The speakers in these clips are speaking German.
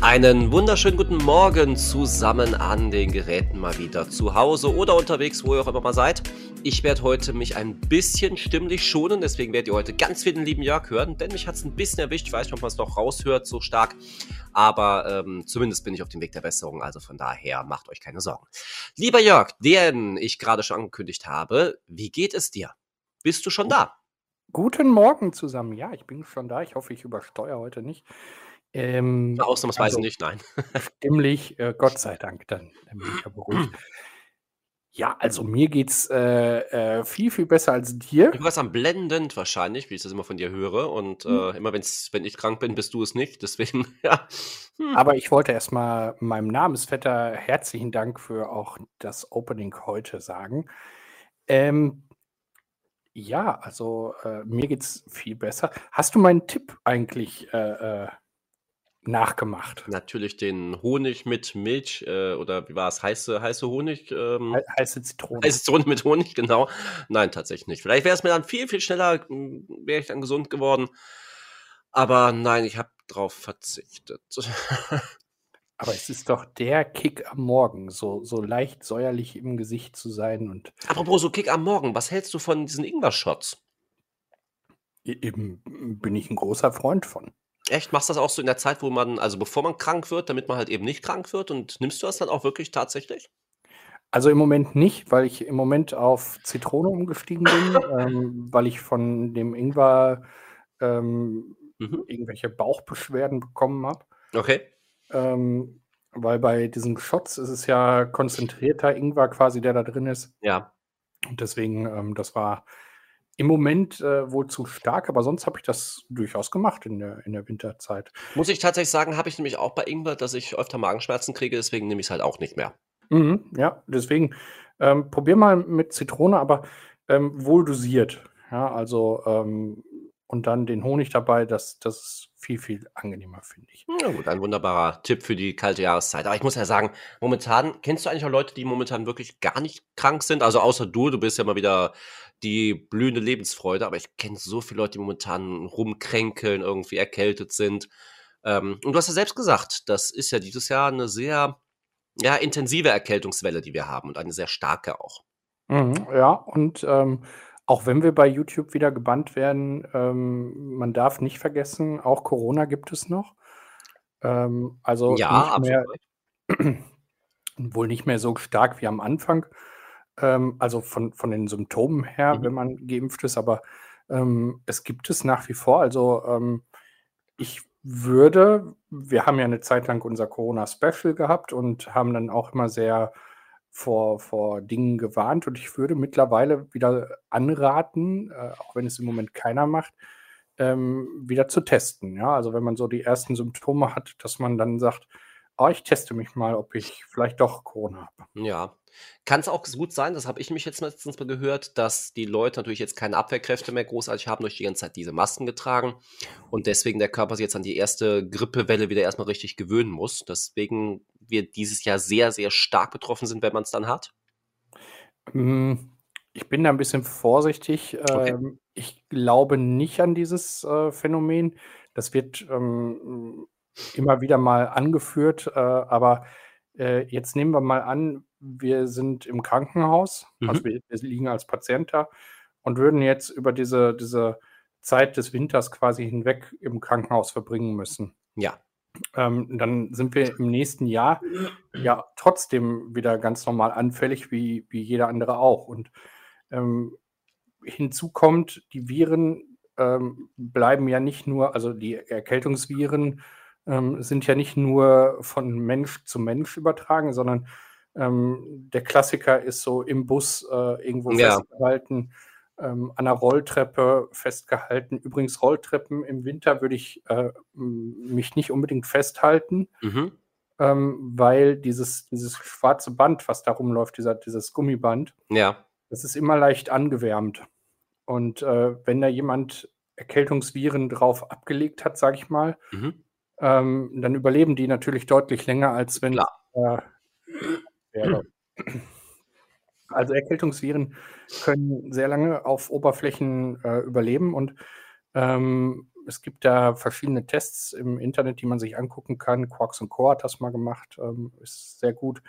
Einen wunderschönen guten Morgen zusammen an den Geräten mal wieder zu Hause oder unterwegs, wo ihr auch immer mal seid. Ich werde heute mich ein bisschen stimmlich schonen, deswegen werdet ihr heute ganz viel den lieben Jörg hören, denn mich hat es ein bisschen erwischt. Ich weiß nicht, ob man es noch raushört so stark, aber ähm, zumindest bin ich auf dem Weg der Besserung, also von daher macht euch keine Sorgen. Lieber Jörg, den ich gerade schon angekündigt habe, wie geht es dir? Bist du schon da? Guten Morgen zusammen. Ja, ich bin schon da. Ich hoffe, ich übersteuere heute nicht. Ähm, Ausnahmsweise also nicht, nein. stimmlich, äh, Gott sei Dank, dann, dann bin ich ja beruhigt. Ja, also mir geht's äh, äh, viel, viel besser als dir. Du warst am blendend wahrscheinlich, wie ich das immer von dir höre. Und Hm. äh, immer wenn's, wenn ich krank bin, bist du es nicht. Deswegen, ja. Hm. Aber ich wollte erstmal meinem Namensvetter herzlichen Dank für auch das Opening heute sagen. Ähm, ja, also äh, mir geht's viel besser. Hast du meinen Tipp eigentlich äh, äh, nachgemacht? Natürlich den Honig mit Milch äh, oder wie war es? Heiße, heiße Honig? Ähm, He heiße Zitrone. heiße Zitrone mit Honig, genau. Nein, tatsächlich nicht. Vielleicht wäre es mir dann viel, viel schneller, wäre ich dann gesund geworden. Aber nein, ich habe drauf verzichtet. Aber es ist doch der Kick am Morgen, so, so leicht säuerlich im Gesicht zu sein und Apropos so Kick am Morgen, was hältst du von diesen Ingwer-Shots? e- eben bin ich ein großer Freund von. Echt? Machst du das auch so in der Zeit, wo man, also bevor man krank wird, damit man halt eben nicht krank wird? Und nimmst du das dann auch wirklich tatsächlich? Also im Moment nicht, weil ich im Moment auf Zitrone umgestiegen bin, ähm, weil ich von dem Ingwer ähm, Mhm. irgendwelche Bauchbeschwerden bekommen habe. Okay. Ähm, weil bei diesen Shots ist es ja konzentrierter Ingwer quasi, der da drin ist. Ja. Und deswegen, ähm, das war im Moment äh, wohl zu stark, aber sonst habe ich das durchaus gemacht in der, in der Winterzeit. Muss ich tatsächlich sagen, habe ich nämlich auch bei Ingwer, dass ich öfter Magenschmerzen kriege, deswegen nehme ich es halt auch nicht mehr. Mhm, ja, deswegen ähm, probier mal mit Zitrone, aber ähm, wohl dosiert. Ja, also ähm, und dann den Honig dabei, das, das ist viel, viel angenehmer, finde ich. Na gut, ein wunderbarer Tipp für die kalte Jahreszeit. Aber ich muss ja sagen, momentan, kennst du eigentlich auch Leute, die momentan wirklich gar nicht krank sind? Also außer du, du bist ja mal wieder die blühende Lebensfreude, aber ich kenne so viele Leute, die momentan rumkränkeln, irgendwie erkältet sind. Ähm, und du hast ja selbst gesagt, das ist ja dieses Jahr eine sehr ja, intensive Erkältungswelle, die wir haben und eine sehr starke auch. Mhm, ja, und ähm, auch wenn wir bei YouTube wieder gebannt werden, ähm, man darf nicht vergessen, auch Corona gibt es noch. Ähm, also Ja, nicht mehr, wohl nicht mehr so stark wie am Anfang. Ähm, also von, von den Symptomen her, Mhm. wenn man geimpft ist, aber ähm, es gibt es nach wie vor. Also ähm, ich würde, wir haben ja eine Zeit lang unser Corona-Special gehabt und haben dann auch immer sehr vor, vor Dingen gewarnt. Und ich würde mittlerweile wieder anraten, äh, auch wenn es im Moment keiner macht, ähm, wieder zu testen. Ja, also wenn man so die ersten Symptome hat, dass man dann sagt, oh, ich teste mich mal, ob ich vielleicht doch Corona habe. Ja. Kann es auch gut sein, das habe ich mich jetzt letztens mal gehört, dass die Leute natürlich jetzt keine Abwehrkräfte mehr großartig haben, durch die ganze Zeit diese Masken getragen und deswegen der Körper sich jetzt an die erste Grippewelle wieder erstmal richtig gewöhnen muss. Deswegen wir dieses Jahr sehr, sehr stark betroffen sind, wenn man es dann hat. Mm, Ich bin da ein bisschen vorsichtig. Okay. Ähm, Ich glaube nicht an dieses äh, Phänomen. Das wird ähm, immer wieder mal angeführt, äh, aber äh, jetzt nehmen wir mal an, wir sind im Krankenhaus, also Mhm. wir, wir liegen als Patient da und würden jetzt über diese, diese Zeit des Winters quasi hinweg im Krankenhaus verbringen müssen. Ja. Ähm, dann sind wir im nächsten Jahr ja trotzdem wieder ganz normal anfällig, wie, wie jeder andere auch. Und ähm, hinzu kommt, die Viren ähm, bleiben ja nicht nur, also die Erkältungsviren ähm, sind ja nicht nur von Mensch zu Mensch übertragen, sondern ähm, der Klassiker ist so im Bus äh, irgendwo Ja. festgehalten, ähm, an der Rolltreppe festgehalten. Übrigens, Rolltreppen im Winter würde ich äh, mich nicht unbedingt festhalten. Mhm. ähm, weil dieses, dieses schwarze Band, was da rumläuft, dieser, dieses Gummiband, Ja. das ist immer leicht angewärmt. Und äh, wenn da jemand Erkältungsviren drauf abgelegt hat, sage ich mal, Mhm. ähm, dann überleben die natürlich deutlich länger, als wenn Klar. äh, Also Erkältungsviren können sehr lange auf Oberflächen äh, überleben und ähm, es gibt da verschiedene Tests im Internet, die man sich angucken kann. Quarks und Co. hat das mal gemacht, ähm, ist sehr gut.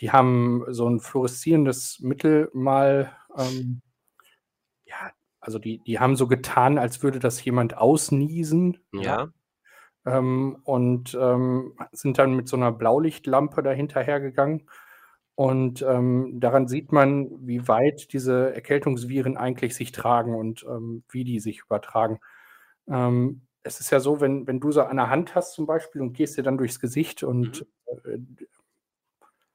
Die haben so ein fluoreszierendes Mittel mal, ähm, ja, also die, die haben so getan, als würde das jemand ausniesen. Ja. Ähm, und ähm, sind dann mit so einer Blaulichtlampe dahinter gegangen. Und ähm, daran sieht man, wie weit diese Erkältungsviren eigentlich sich tragen und ähm, wie die sich übertragen. Ähm, es ist ja so, wenn, wenn du so an der Hand hast zum Beispiel und gehst dir dann durchs Gesicht und äh,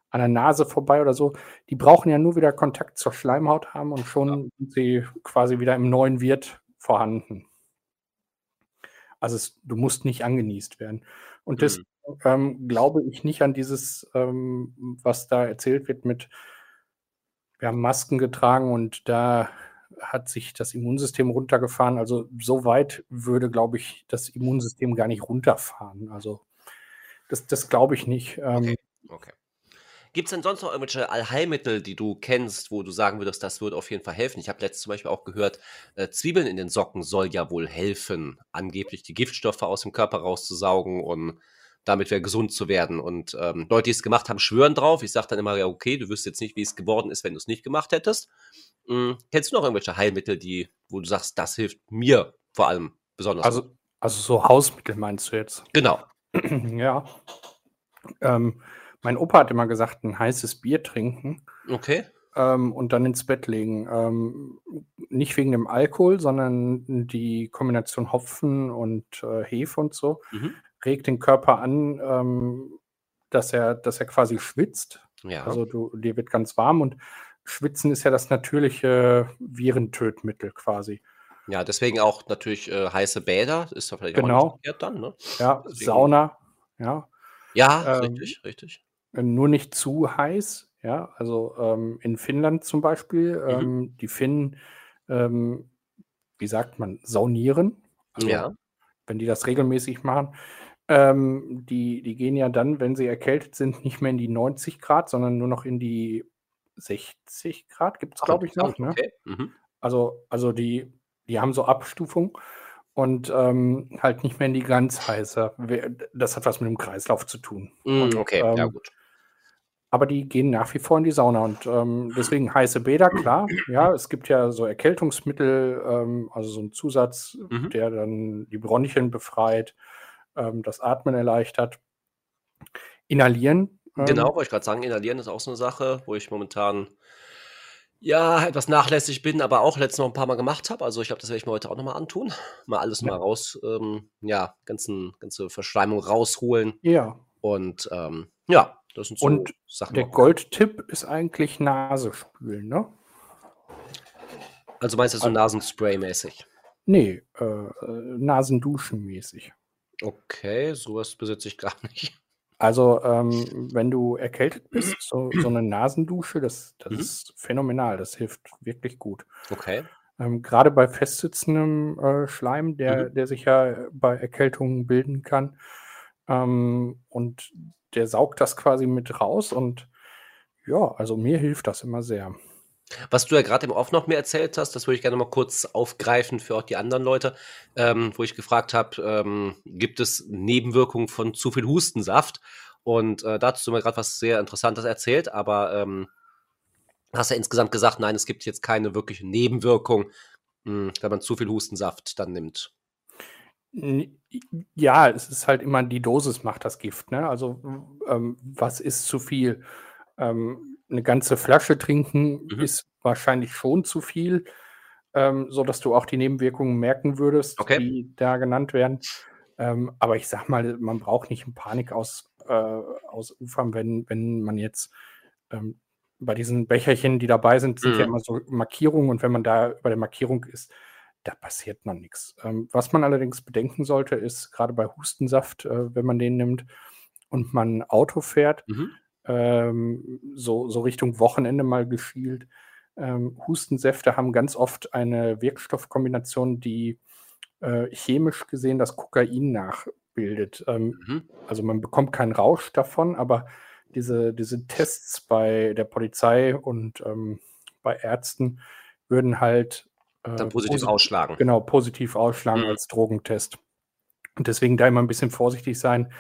an der Nase vorbei oder so, die brauchen ja nur wieder Kontakt zur Schleimhaut haben und schon sind sie quasi wieder im neuen Wirt vorhanden. Also es, du musst nicht angenießt werden. Und das Mhm. Ähm, glaube ich nicht an dieses, ähm, was da erzählt wird mit, wir haben Masken getragen und da hat sich das Immunsystem runtergefahren. Also so weit würde, glaube ich, das Immunsystem gar nicht runterfahren. Also das, das glaube ich nicht. Ähm, Okay. Okay. Gibt es denn sonst noch irgendwelche Allheilmittel, die du kennst, wo du sagen würdest, das würde auf jeden Fall helfen? Ich habe letztens zum Beispiel auch gehört, äh, Zwiebeln in den Socken soll ja wohl helfen, angeblich die Giftstoffe aus dem Körper rauszusaugen und damit wieder gesund zu werden. Und ähm, Leute, die es gemacht haben, schwören drauf. Ich sage dann immer, ja, okay, du wüsstest jetzt nicht, wie es geworden ist, wenn du es nicht gemacht hättest. Hm, kennst du noch irgendwelche Heilmittel, die, wo du sagst, das hilft mir vor allem besonders? Also, also so Hausmittel meinst du jetzt? genau. ja. Ähm, mein Opa hat immer gesagt, ein heißes Bier trinken Okay. ähm, und dann ins Bett legen. Ähm, nicht wegen dem Alkohol, sondern die Kombination Hopfen und äh, Hefe und so Mhm. Regt den Körper an, ähm, dass, er, dass er quasi schwitzt. Ja. Also du, dir wird ganz warm und Schwitzen ist ja das natürliche Virentötmittel quasi. Ja, deswegen auch natürlich äh, heiße Bäder, ist ja vielleicht auch Genau. nicht verkehrt dann, ne? Ja, Deswegen- Sauna, ja. Ja, Ähm, richtig, richtig. Äh, Nur nicht zu heiß, ja. Also ähm, in Finnland zum Beispiel, Mhm. ähm, die Finnen, ähm, wie sagt man, saunieren. Also, Ja. Wenn die das regelmäßig machen. Ähm, die, die gehen ja dann, wenn sie erkältet sind, nicht mehr in die 90 Grad, sondern nur noch in die 60 Grad, gibt es, glaube ich, noch. Ne? Okay. Mhm. Also, also die, die haben so Abstufung und ähm, halt nicht mehr in die ganz heiße. Das hat was mit dem Kreislauf zu tun. Mm, Und, okay, ja ähm, gut. aber die gehen nach wie vor in die Sauna und ähm, deswegen heiße Bäder, klar. Ja, es gibt ja so Erkältungsmittel, ähm, also so ein Zusatz, Mhm. der dann die Bronchien befreit, ähm, das Atmen erleichtert. Inhalieren. ähm, Genau, wollte ich gerade sagen, inhalieren ist auch so eine Sache, wo ich momentan ja etwas nachlässig bin, aber auch letztens noch ein paar Mal gemacht habe. Also ich glaube, das werde ich mir heute auch nochmal antun. Mal alles Ja. mal raus, ähm, ja, ganzen, ganze Verschleimung rausholen. Ja. Und ähm, ja, das sind so Und Sachen. Der. Goldtipp ist eigentlich Nase spülen, ne? Also meinst du so Nasenspray-mäßig? Nee, äh, äh, Nasenduschen mäßig. Okay, sowas besitze ich gar nicht. Also, ähm, wenn du erkältet bist, so, so eine Nasendusche, das, das Mhm. ist phänomenal. Das hilft wirklich gut. Okay. Ähm, gerade bei festsitzendem äh, Schleim, der, Mhm. der sich ja bei Erkältungen bilden kann. Ähm, und der saugt das quasi mit raus. Und ja, also mir hilft das immer sehr. Was du ja gerade im Off noch mir erzählt hast, das würde ich gerne mal kurz aufgreifen für auch die anderen Leute, ähm, wo ich gefragt habe, ähm, gibt es Nebenwirkungen von zu viel Hustensaft? Und äh, dazu hast du mir gerade was sehr Interessantes erzählt, aber ähm, hast ja insgesamt gesagt, nein, es gibt jetzt keine wirkliche Nebenwirkung, mh, wenn man zu viel Hustensaft dann nimmt. Ja, es ist halt immer die Dosis macht das Gift. Ne? Also, ähm, was ist zu viel? Ähm, eine ganze Flasche trinken Mhm. ist wahrscheinlich schon zu viel, ähm, sodass du auch die Nebenwirkungen merken würdest, Okay. die da genannt werden. Ähm, aber ich sag mal, man braucht nicht in Panik aus, äh, ausufern, wenn, wenn man jetzt ähm, bei diesen Becherchen, die dabei sind, sind ja Mhm. immer so Markierungen und wenn man da bei der Markierung ist, da passiert noch nichts. Ähm, was man allerdings bedenken sollte, ist gerade bei Hustensaft, äh, wenn man den nimmt, und man Auto fährt, mhm. Ähm, so, so Richtung Wochenende mal gefielt. Ähm, Hustensäfte haben ganz oft eine Wirkstoffkombination, die äh, chemisch gesehen das Kokain nachbildet. Ähm, mhm. Also man bekommt keinen Rausch davon, aber diese, diese Tests bei der Polizei und ähm, bei Ärzten würden halt äh, dann positiv posit ausschlagen. Genau, positiv ausschlagen mhm. als Drogentest. Und deswegen da immer ein bisschen vorsichtig sein.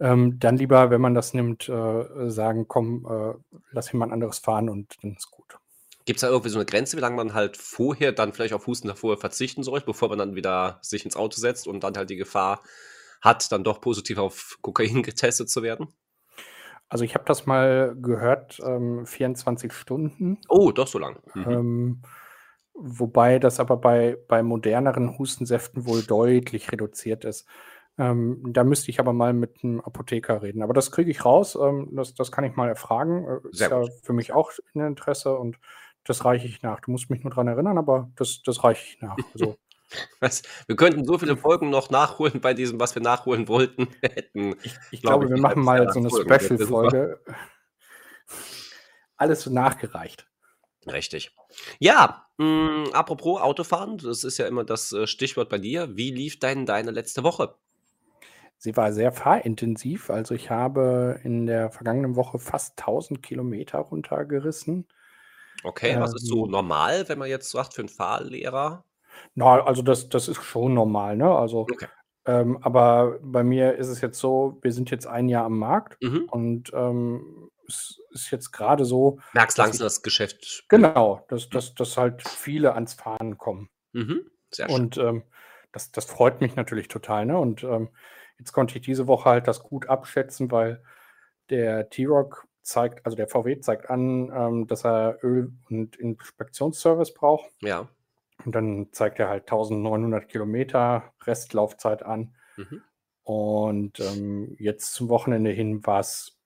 Ähm, dann lieber, wenn man das nimmt, äh, sagen, komm, äh, lass jemand anderes fahren und dann ist gut. Gibt es da irgendwie so eine Grenze, wie lange man halt vorher dann vielleicht auf Husten davor verzichten soll, bevor man dann wieder sich ins Auto setzt und dann halt die Gefahr hat, dann doch positiv auf Kokain getestet zu werden? Also ich habe das mal gehört, ähm, 24 Stunden. Oh, doch so lang. Mhm. Ähm, wobei das aber bei, bei moderneren Hustensäften wohl deutlich reduziert ist. Ähm, da müsste ich aber mal mit einem Apotheker reden. Aber das kriege ich raus. Ähm, das, das kann ich mal erfragen. Äh, ist ja für mich auch ein Interesse und das reiche ich nach. Du musst mich nur daran erinnern, aber das, das reiche ich nach. Also, Was, wir könnten so viele Folgen noch nachholen bei diesem, was wir nachholen wollten. hätten, ich, ich glaube, wir machen mal so eine Special-Folge. Alles nachgereicht. Richtig. Ja, mh, mm, apropos Autofahren, das ist ja immer das äh, Stichwort bei dir. Wie lief denn deine letzte Woche? Sie war sehr fahrintensiv. Also ich habe in der vergangenen Woche fast 1000 Kilometer runtergerissen. Okay, was ist so ähm. normal, wenn man jetzt sagt, für einen Fahrlehrer? Na, also das, das ist schon normal, ne? Also, Okay. ähm, aber bei mir ist es jetzt so, wir sind jetzt ein Jahr am Markt Mhm. und ähm, es ist jetzt gerade so, Merkst langsam ich, das Geschäft. genau, dass, dass, dass halt viele ans Fahren kommen. Mhm. Sehr schön. Und ähm, das, das freut mich natürlich total, ne? Und ähm, jetzt konnte ich diese Woche halt das gut abschätzen, weil der T-Rock zeigt, also der VW zeigt an, ähm, dass er Öl- und Inspektionsservice braucht. Ja. Und dann zeigt er halt 1900 Kilometer Restlaufzeit an. Mhm. Und ähm, jetzt zum Wochenende hin war es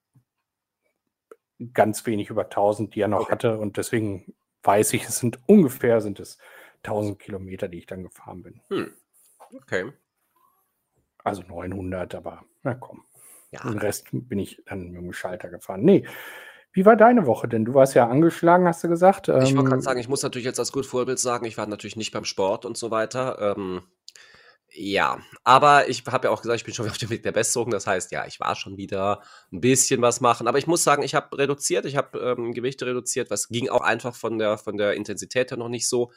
ganz wenig über 1000, die er noch okay. hatte. Und deswegen weiß ich, es sind ungefähr sind es 1000 Kilometer, die ich dann gefahren bin. Hm. Okay. Also 900, aber na komm. Ja. Den Rest bin ich dann mit dem Schalter gefahren. Nee, wie war deine Woche denn? Du warst ja angeschlagen, hast du gesagt. Ich wollte gerade ähm sagen, ich muss natürlich jetzt als gut Vorbild sagen, ich war natürlich nicht beim Sport und so weiter. Ähm, ja, aber ich habe ja auch gesagt, ich bin schon auf dem Weg der Besserung. Das heißt, ja, ich war schon wieder ein bisschen was machen. Aber ich muss sagen, ich habe reduziert, ich habe ähm, Gewichte reduziert. Was ging auch einfach von der, von der Intensität her noch nicht so.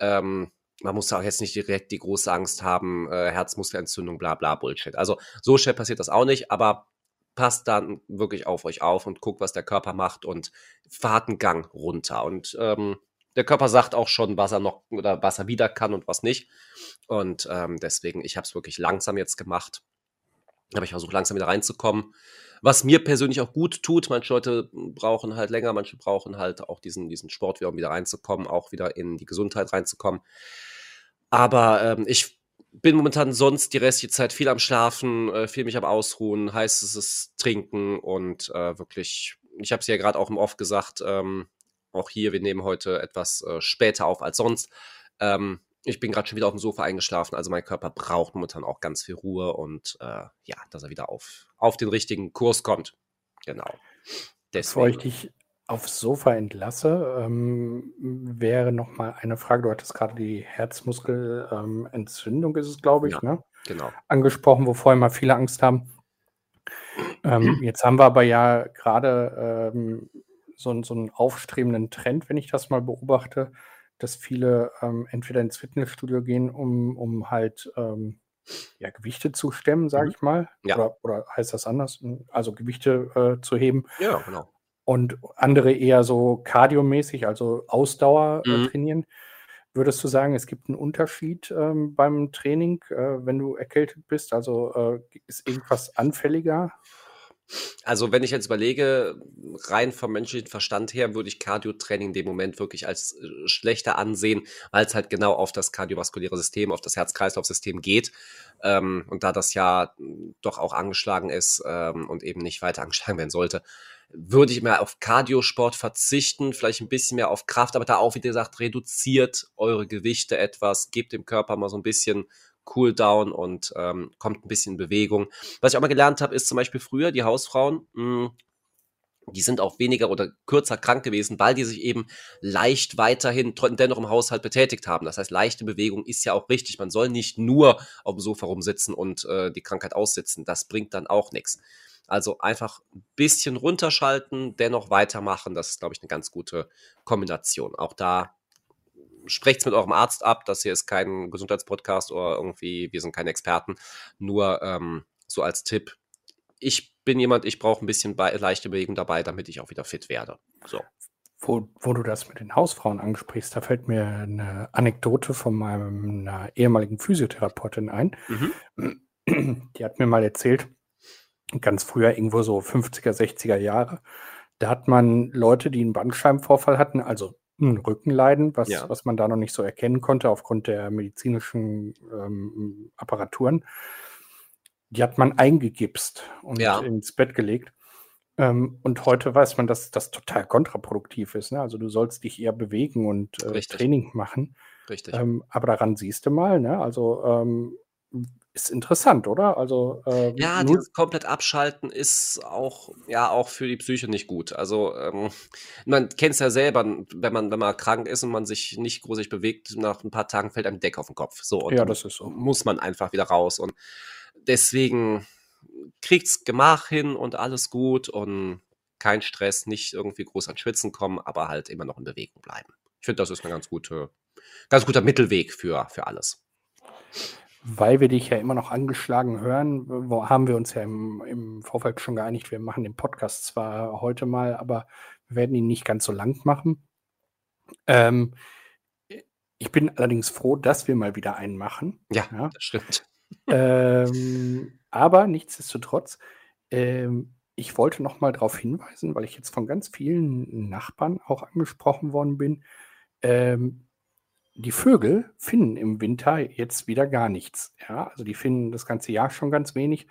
Ähm, man muss auch jetzt nicht direkt die große Angst haben, äh, Herzmuskelentzündung, bla bla Bullshit. Also so schnell passiert das auch nicht, aber passt dann wirklich auf euch auf und guckt, was der Körper macht und fahrt einen Gang runter. Und ähm, der Körper sagt auch schon, was er noch oder was er wieder kann und was nicht. Und ähm, deswegen, ich habe es wirklich langsam jetzt gemacht. Aber ich versuche langsam wieder reinzukommen. Was mir persönlich auch gut tut, manche Leute brauchen halt länger, manche brauchen halt auch diesen, diesen Sport um wieder reinzukommen, auch wieder in die Gesundheit reinzukommen. Aber ähm, ich bin momentan sonst die restliche Zeit viel am Schlafen, äh, viel mich am Ausruhen, heißt es ist Trinken und äh, wirklich, ich habe es ja gerade auch im Off gesagt, ähm, auch hier, wir nehmen heute etwas äh, später auf als sonst. Ähm, ich bin gerade schon wieder auf dem Sofa eingeschlafen, also mein Körper braucht momentan auch ganz viel Ruhe und äh, ja, dass er wieder auf, auf den richtigen Kurs kommt. Genau. Deswegen. Bevor ich dich aufs Sofa entlasse, ähm, wäre noch mal eine Frage. Du hattest gerade die Herzmuskelentzündung, ähm, ist es, glaube ich, ja, ne? Genau. Angesprochen, wovor immer viele Angst haben. Ähm, jetzt haben wir aber ja gerade ähm, so, so einen aufstrebenden Trend, wenn ich das mal beobachte, dass viele ähm, entweder ins Fitnessstudio gehen, um, um halt ähm, ja, Gewichte zu stemmen, sage mhm. ich mal. Ja. Oder, oder heißt das anders? Also Gewichte äh, zu heben. Ja, genau und andere eher so kardiomäßig, also Ausdauer äh, mhm. trainieren. Würdest du sagen, es gibt einen Unterschied ähm, beim Training, äh, wenn du erkältet bist? Also äh, ist irgendwas anfälliger? Also, wenn ich jetzt überlege, rein vom menschlichen Verstand her, würde ich Cardio-Training in dem Moment wirklich als äh, schlechter ansehen, weil es halt genau auf das kardiovaskuläre System, auf das Herz-Kreislauf-System geht. Ähm, und da das ja doch auch angeschlagen ist ähm, und eben nicht weiter angeschlagen werden sollte, würde ich mehr auf Cardiosport verzichten, vielleicht ein bisschen mehr auf Kraft, aber da auch, wie gesagt, reduziert eure Gewichte etwas, gebt dem Körper mal so ein bisschen Cooldown und ähm, kommt ein bisschen in Bewegung. Was ich auch mal gelernt habe, ist zum Beispiel früher die Hausfrauen, mh, hm, die sind auch weniger oder kürzer krank gewesen, weil die sich eben leicht weiterhin dennoch im Haushalt betätigt haben. Das heißt, leichte Bewegung ist ja auch richtig. Man soll nicht nur auf dem Sofa rumsitzen und äh, die Krankheit aussitzen. Das bringt dann auch nichts. Also einfach ein bisschen runterschalten, dennoch weitermachen. Das ist, glaube ich, eine ganz gute Kombination. Auch da sprecht mit eurem Arzt ab. Das hier ist kein Gesundheitspodcast oder irgendwie, wir sind keine Experten. Nur ähm, so als Tipp. Ich bin jemand, ich brauche ein bisschen leichte Bewegung dabei, damit ich auch wieder fit werde. So. Wo, wo, du das mit den Hausfrauen ansprichst, da fällt mir eine Anekdote von meiner ehemaligen Physiotherapeutin ein. Mhm. Die hat mir mal erzählt, ganz früher, irgendwo so 50er, 60er Jahre, da hat man Leute, die einen Bandscheibenvorfall hatten, also Rückenleiden, was, ja. was man da noch nicht so erkennen konnte aufgrund der medizinischen ähm, Apparaturen. Die hat man eingegipst und ja. ins Bett gelegt. Ähm, und heute weiß man, dass das total kontraproduktiv ist. Ne? Also du sollst dich eher bewegen und äh, Training machen. Richtig. Ähm, aber daran siehst du mal, ne? also ähm, ist interessant, oder? Also äh, ja, dieses komplett abschalten ist auch ja auch für die Psyche nicht gut. Also ähm, man kennt es ja selber, wenn man wenn man krank ist und man sich nicht großig bewegt, nach ein paar Tagen fällt einem Deck auf den Kopf. So ja, das ist so. Muss man einfach wieder raus und deswegen kriegt's Gemach hin und alles gut und kein Stress, nicht irgendwie groß an Schwitzen kommen, aber halt immer noch in Bewegung bleiben. Ich finde, das ist ein ganz gute, ganz guter Mittelweg für für alles weil wir dich ja immer noch angeschlagen hören, wo haben wir uns ja im, im Vorfeld schon geeinigt, wir machen den Podcast zwar heute mal, aber wir werden ihn nicht ganz so lang machen. Ähm, ich bin allerdings froh, dass wir mal wieder einen machen. Ja, ja. das stimmt. Ähm, aber nichtsdestotrotz, ähm, ich wollte noch mal darauf hinweisen, weil ich jetzt von ganz vielen Nachbarn auch angesprochen worden bin. Ähm, die Vögel finden im Winter jetzt wieder gar nichts. Ja, also die finden das ganze Jahr schon ganz wenig.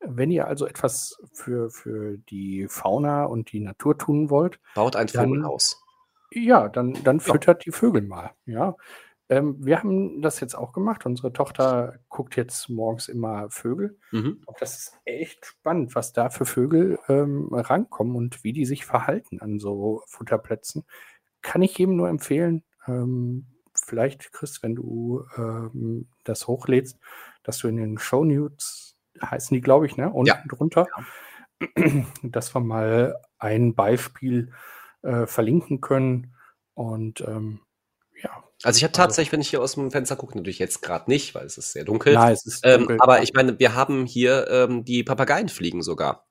Wenn ihr also etwas für, für die Fauna und die Natur tun wollt, baut ein Vogelhaus. Ja, dann, dann füttert ja. die Vögel mal. Ja. Ähm, wir haben das jetzt auch gemacht. Unsere Tochter guckt jetzt morgens immer Vögel. Mhm. Das ist echt spannend, was da für Vögel ähm, rankommen und wie die sich verhalten an so Futterplätzen. Kann ich jedem nur empfehlen. Ähm, vielleicht, Chris, wenn du ähm, das hochlädst, dass du in den Show Notes, heißen die, glaube ich, ne? Unten ja. drunter, ja. dass wir mal ein Beispiel äh, verlinken können. Und ähm, ja. Also ich habe also tatsächlich, wenn ich hier aus dem Fenster gucke, natürlich jetzt gerade nicht, weil es ist sehr dunkel. Nein, es ist ähm, dunkel. Ähm, aber ich meine, wir haben hier ähm, die Papageienfliegen sogar,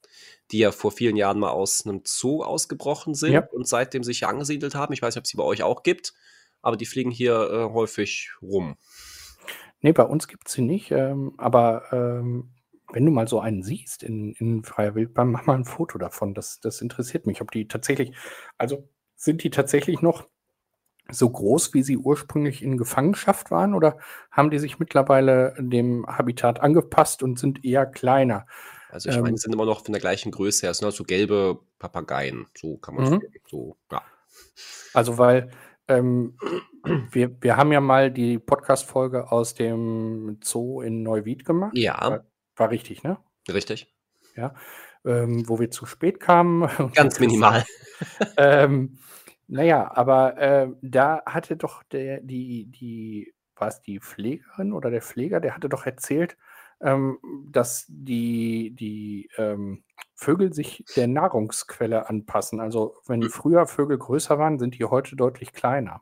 die ja vor vielen Jahren mal aus einem Zoo ausgebrochen sind ja. und seitdem sich hier angesiedelt haben. Ich weiß nicht, ob es sie bei euch auch gibt aber die fliegen hier äh, häufig rum. Nee, bei uns gibt es sie nicht, ähm, aber ähm, wenn du mal so einen siehst in, in freier Wildbahn, mach mal ein Foto davon. Das, das interessiert mich, ob die tatsächlich, also sind die tatsächlich noch so groß, wie sie ursprünglich in Gefangenschaft waren, oder haben die sich mittlerweile dem Habitat angepasst und sind eher kleiner? Also ich ähm, meine, die sind immer noch von der gleichen Größe her. Es sind halt so gelbe Papageien, so kann man mhm. so, ja. Also weil ähm, wir, wir haben ja mal die Podcast-Folge aus dem Zoo in Neuwied gemacht. Ja. War, war richtig, ne? Richtig. Ja. Ähm, wo wir zu spät kamen. Ganz minimal. ähm, naja, aber äh, da hatte doch der, die, die, war es die Pflegerin oder der Pfleger, der hatte doch erzählt, ähm, dass die, die ähm, Vögel sich der Nahrungsquelle anpassen. Also wenn früher Vögel größer waren, sind die heute deutlich kleiner.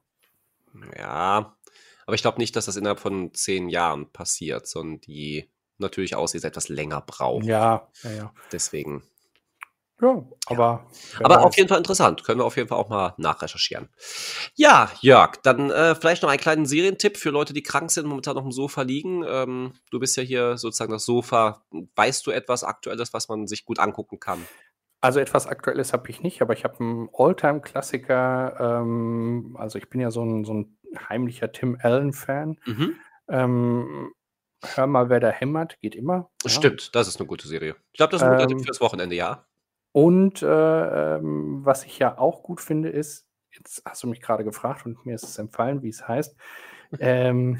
Ja, aber ich glaube nicht, dass das innerhalb von zehn Jahren passiert, sondern die natürlich aussieht, etwas länger braucht. Ja, ja, ja. Deswegen. Ja, aber. Ja. Aber auf jeden Fall interessant. Können wir auf jeden Fall auch mal nachrecherchieren. Ja, Jörg, dann äh, vielleicht noch einen kleinen Serientipp für Leute, die krank sind, momentan noch im Sofa liegen. Ähm, du bist ja hier sozusagen das Sofa. Weißt du etwas Aktuelles, was man sich gut angucken kann? Also etwas Aktuelles habe ich nicht, aber ich habe einen Alltime-Klassiker. Ähm, also ich bin ja so ein, so ein heimlicher Tim Allen-Fan. Mhm. Ähm, hör mal, wer da hämmert, geht immer. Stimmt, ja. das ist eine gute Serie. Ich glaube, das ist ein guter ähm, Tipp fürs Wochenende, ja. Und äh, ähm, was ich ja auch gut finde, ist, jetzt hast du mich gerade gefragt und mir ist es empfallen, wie es heißt. ähm,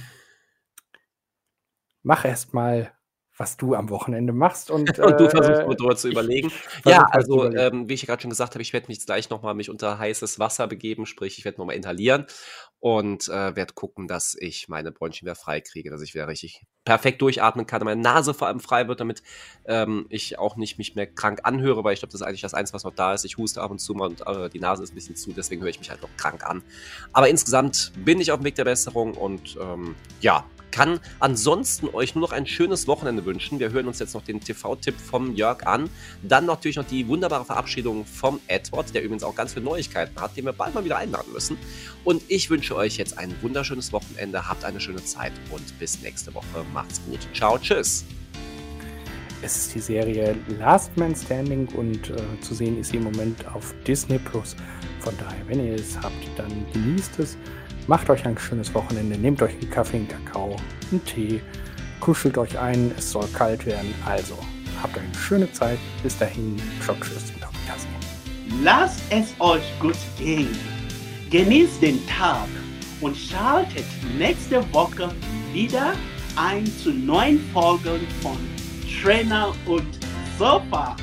mach erst mal was du am Wochenende machst. Und, und du versuchst nur drüber zu überlegen. Ja, also ähm, wie ich ja gerade schon gesagt habe, ich werde mich gleich nochmal mich unter heißes Wasser begeben, sprich, ich werde nochmal inhalieren und äh, werde gucken, dass ich meine Bronchien wieder frei kriege, dass ich wieder richtig perfekt durchatmen kann, meine Nase vor allem frei wird, damit ähm, ich auch nicht mich mehr krank anhöre, weil ich glaube, das ist eigentlich das Einzige, was noch da ist. Ich huste ab und zu mal und äh, die Nase ist ein bisschen zu, deswegen höre ich mich halt noch krank an. Aber insgesamt bin ich auf dem Weg der Besserung und ähm, ja, kann ansonsten euch nur noch ein schönes Wochenende wünschen. Wir hören uns jetzt noch den TV-Tipp vom Jörg an. Dann natürlich noch die wunderbare Verabschiedung vom Edward, der übrigens auch ganz viele Neuigkeiten hat, den wir bald mal wieder einladen müssen. Und ich wünsche euch jetzt ein wunderschönes Wochenende. Habt eine schöne Zeit und bis nächste Woche. Macht's gut. Ciao, tschüss. Es ist die Serie Last Man Standing und äh, zu sehen ist sie im Moment auf Disney Plus. Von daher, wenn ihr es habt, dann genießt es. Macht euch ein schönes Wochenende, nehmt euch einen Kaffee, einen Kakao, einen Tee, kuschelt euch ein, es soll kalt werden. Also, habt eine schöne Zeit. Bis dahin, ciao, tschüss und auf Wiedersehen. Lasst es euch gut gehen. Genießt den Tag und schaltet nächste Woche wieder ein zu neuen Folgen von Trainer und Sofa.